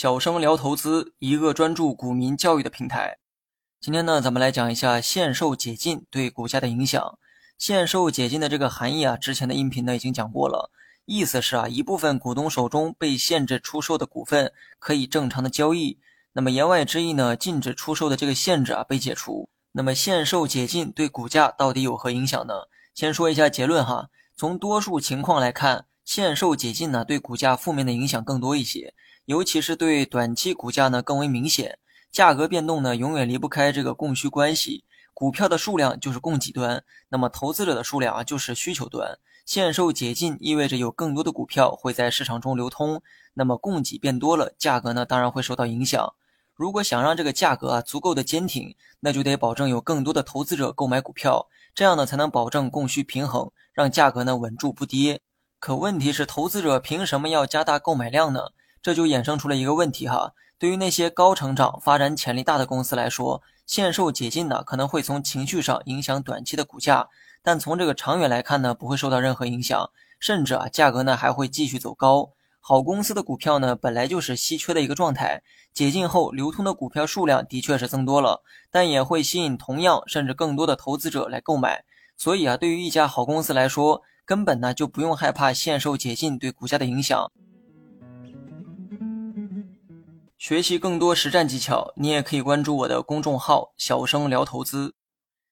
小生聊投资，一个专注股民教育的平台。今天呢，咱们来讲一下限售解禁对股价的影响。限售解禁的这个含义啊，之前的音频呢已经讲过了。意思是啊，一部分股东手中被限制出售的股份可以正常的交易。那么言外之意呢，禁止出售的这个限制啊被解除。那么限售解禁对股价到底有何影响呢？先说一下结论哈。从多数情况来看，限售解禁呢对股价负面的影响更多一些，尤其是对短期股价呢更为明显。价格变动呢永远离不开这个供需关系，股票的数量就是供给端，那么投资者的数量啊就是需求端。限售解禁意味着有更多的股票会在市场中流通，那么供给变多了，价格呢当然会受到影响。如果想让这个价格啊足够的坚挺，那就得保证有更多的投资者购买股票，这样呢才能保证供需平衡，让价格呢稳住不跌。可问题是，投资者凭什么要加大购买量呢？这就衍生出了一个问题哈。对于那些高成长、发展潜力大的公司来说，限售解禁呢可能会从情绪上影响短期的股价，但从这个长远来看呢，不会受到任何影响，甚至啊价格呢还会继续走高。好公司的股票呢，本来就是稀缺的一个状态。解禁后，流通的股票数量的确是增多了，但也会吸引同样甚至更多的投资者来购买。所以啊，对于一家好公司来说，根本呢就不用害怕限售解禁对股价的影响。学习更多实战技巧，你也可以关注我的公众号“小生聊投资”。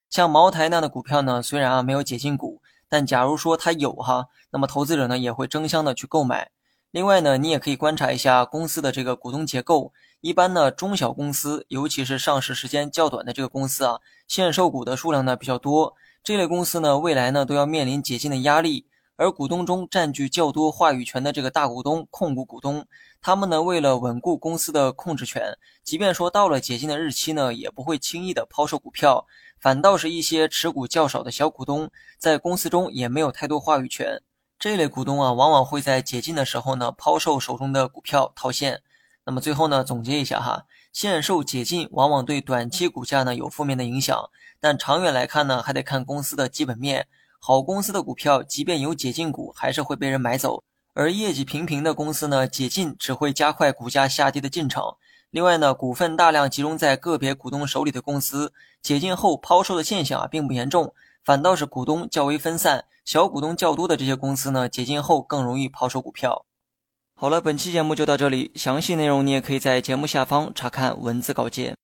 像茅台那样的股票呢，虽然啊没有解禁股，但假如说它有哈，那么投资者呢也会争相的去购买。另外呢，你也可以观察一下公司的这个股东结构。一般呢，中小公司，尤其是上市时间较短的这个公司啊，限售股的数量呢比较多。这类公司呢，未来呢都要面临解禁的压力。而股东中占据较多话语权的这个大股东、控股股东，他们呢为了稳固公司的控制权，即便说到了解禁的日期呢，也不会轻易的抛售股票。反倒是一些持股较少的小股东，在公司中也没有太多话语权。这类股东啊，往往会在解禁的时候呢，抛售手中的股票套现。那么最后呢，总结一下哈，限售解禁往往对短期股价呢有负面的影响，但长远来看呢，还得看公司的基本面。好公司的股票，即便有解禁股，还是会被人买走；而业绩平平的公司呢，解禁只会加快股价下跌的进程。另外呢，股份大量集中在个别股东手里的公司，解禁后抛售的现象啊，并不严重。反倒是股东较为分散、小股东较多的这些公司呢，解禁后更容易抛售股票。好了，本期节目就到这里，详细内容你也可以在节目下方查看文字稿件。